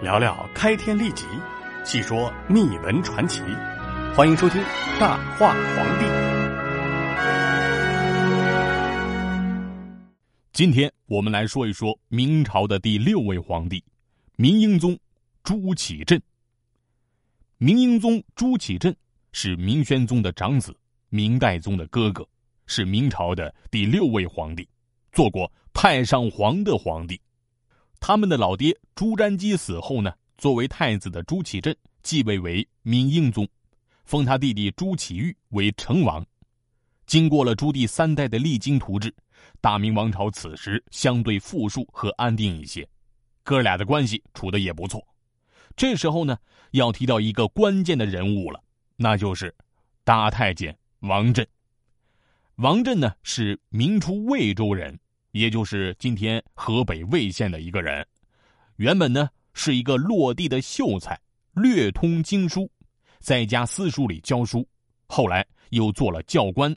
聊聊开天立即，细说秘闻传奇。欢迎收听《大话皇帝》。今天我们来说一说明朝的第六位皇帝明英宗朱祁镇。明英宗朱祁镇是明宣宗的长子，明代宗的哥哥，是明朝的第六位皇帝，做过太上皇的皇帝。他们的老爹朱瞻基死后呢，作为太子的朱祁镇继位为明英宗，封他弟弟朱祁钰为成王。经过了朱棣三代的励精图治，大明王朝此时相对富庶和安定一些，哥俩的关系处的也不错。这时候呢，要提到一个关键的人物了，那就是大太监王振。王振呢是明初魏州人，也就是今天河北魏县的一个人。原本呢是一个落地的秀才，略通经书，在家私塾里教书，后来又做了教官。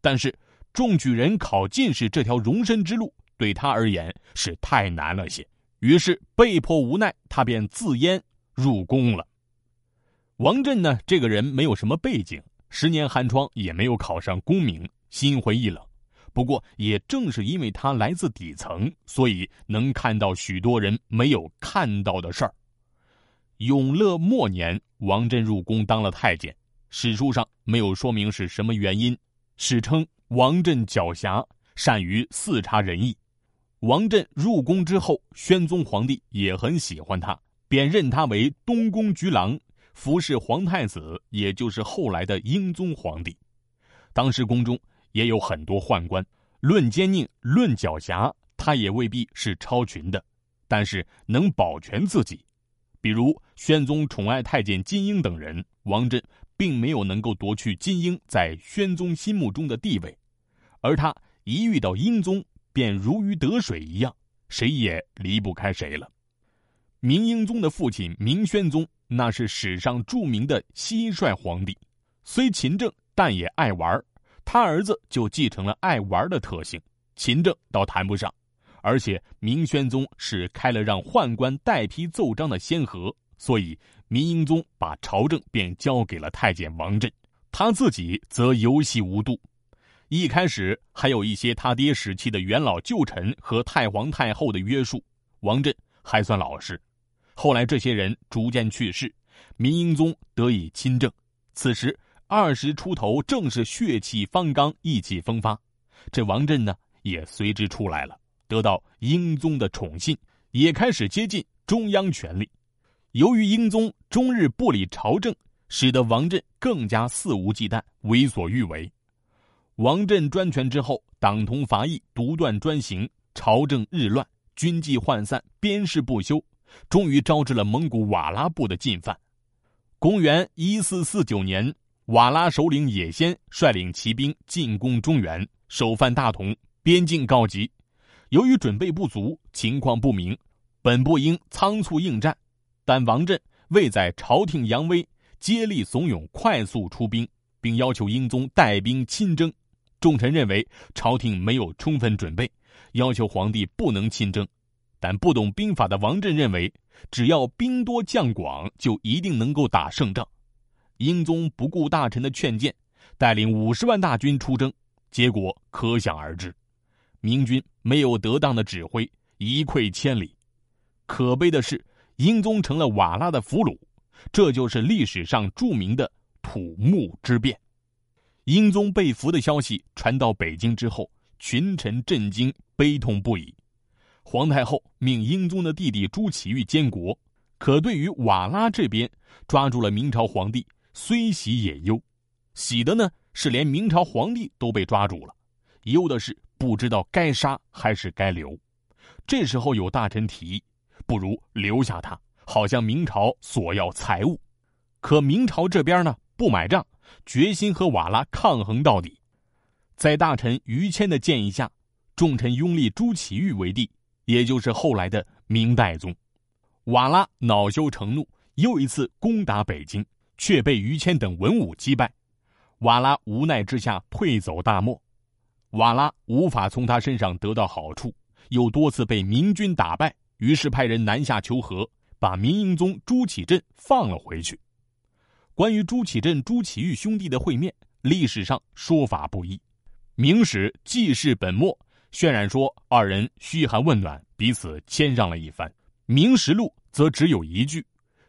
但是中举人考进士这条容身之路对他而言是太难了些，于是被迫无奈，他便自阉。入宫了。王振呢，这个人没有什么背景，十年寒窗也没有考上功名，心灰意冷。不过，也正是因为他来自底层，所以能看到许多人没有看到的事儿。永乐末年，王振入宫当了太监，史书上没有说明是什么原因，史称王振狡黠，善于四察人意。王振入宫之后，宣宗皇帝也很喜欢他。便任他为东宫局郎，服侍皇太子，也就是后来的英宗皇帝。当时宫中也有很多宦官，论奸佞，论狡黠，他也未必是超群的，但是能保全自己。比如宣宗宠爱太监金英等人，王振并没有能够夺去金英在宣宗心目中的地位，而他一遇到英宗，便如鱼得水一样，谁也离不开谁了。明英宗的父亲明宣宗，那是史上著名的蟋蟀皇帝，虽勤政，但也爱玩他儿子就继承了爱玩的特性，勤政倒谈不上。而且明宣宗是开了让宦官代批奏章的先河，所以明英宗把朝政便交给了太监王振，他自己则游戏无度。一开始还有一些他爹时期的元老旧臣和太皇太后的约束，王振还算老实。后来这些人逐渐去世，明英宗得以亲政。此时二十出头，正是血气方刚、意气风发。这王振呢，也随之出来了，得到英宗的宠信，也开始接近中央权力。由于英宗终日不理朝政，使得王振更加肆无忌惮、为所欲为。王振专权之后，党同伐异，独断专行，朝政日乱，军纪涣散，边事不休。终于招致了蒙古瓦剌部的进犯。公元一四四九年，瓦剌首领也先率领骑兵进攻中原，首犯大同，边境告急。由于准备不足，情况不明，本不应仓促应战，但王振为在朝廷扬威，接力怂恿，快速出兵，并要求英宗带兵亲征。众臣认为朝廷没有充分准备，要求皇帝不能亲征。但不懂兵法的王振认为，只要兵多将广，就一定能够打胜仗。英宗不顾大臣的劝谏，带领五十万大军出征，结果可想而知。明军没有得当的指挥，一溃千里。可悲的是，英宗成了瓦剌的俘虏，这就是历史上著名的土木之变。英宗被俘的消息传到北京之后，群臣震惊，悲痛不已。皇太后命英宗的弟弟朱祁钰监国，可对于瓦剌这边抓住了明朝皇帝，虽喜也忧。喜的呢是连明朝皇帝都被抓住了，忧的是不知道该杀还是该留。这时候有大臣提议，不如留下他，好向明朝索要财物。可明朝这边呢不买账，决心和瓦剌抗衡到底。在大臣于谦的建议下，众臣拥立朱祁钰为帝。也就是后来的明代宗，瓦剌恼羞成怒，又一次攻打北京，却被于谦等文武击败。瓦剌无奈之下退走大漠，瓦剌无法从他身上得到好处，又多次被明军打败，于是派人南下求和，把明英宗朱祁镇放了回去。关于朱祁镇、朱祁钰兄弟的会面，历史上说法不一。《明史记事本末》渲染说二人嘘寒问暖，彼此谦让了一番；《明实录》则只有一句：“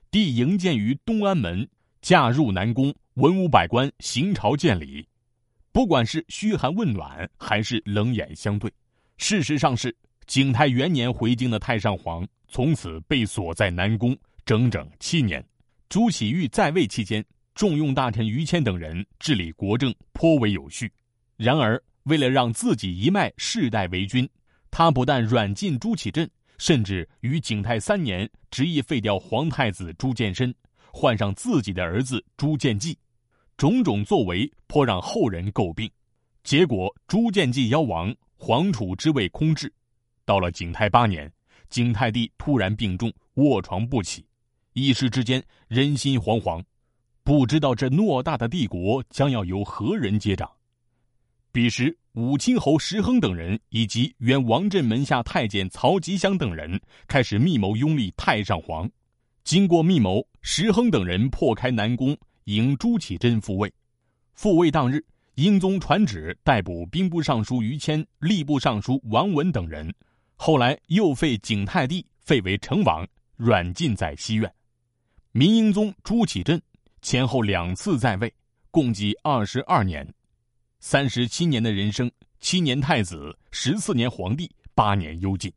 帝营建于东安门，嫁入南宫，文武百官行朝见礼。”不管是嘘寒问暖，还是冷眼相对，事实上是景泰元年回京的太上皇从此被锁在南宫整整七年。朱祁钰在位期间，重用大臣于谦等人治理国政颇为有序。然而，为了让自己一脉世代为君，他不但软禁朱祁镇，甚至于景泰三年执意废掉皇太子朱见深，换上自己的儿子朱见济。种种作为颇让后人诟病，结果朱见济夭亡，皇储之位空置。到了景泰八年，景泰帝突然病重，卧床不起，一时之间人心惶惶，不知道这偌大的帝国将要由何人接掌。彼时，武清侯石亨等人以及原王振门下太监曹吉祥等人开始密谋拥立太上皇。经过密谋，石亨等人破开南宫。迎朱祁镇复位，复位当日，英宗传旨逮捕兵部尚书于谦、吏部尚书王文等人。后来又废景泰帝，废为成王，软禁在西苑。明英宗朱祁镇前后两次在位，共计二十二年，三十七年的人生，七年太子，十四年皇帝，八年幽禁，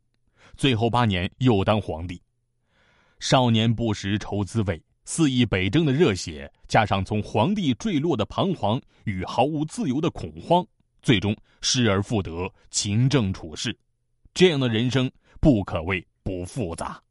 最后八年又当皇帝。少年不识愁滋味。肆意北征的热血，加上从皇帝坠落的彷徨与毫无自由的恐慌，最终失而复得，勤政处事，这样的人生不可谓不复杂。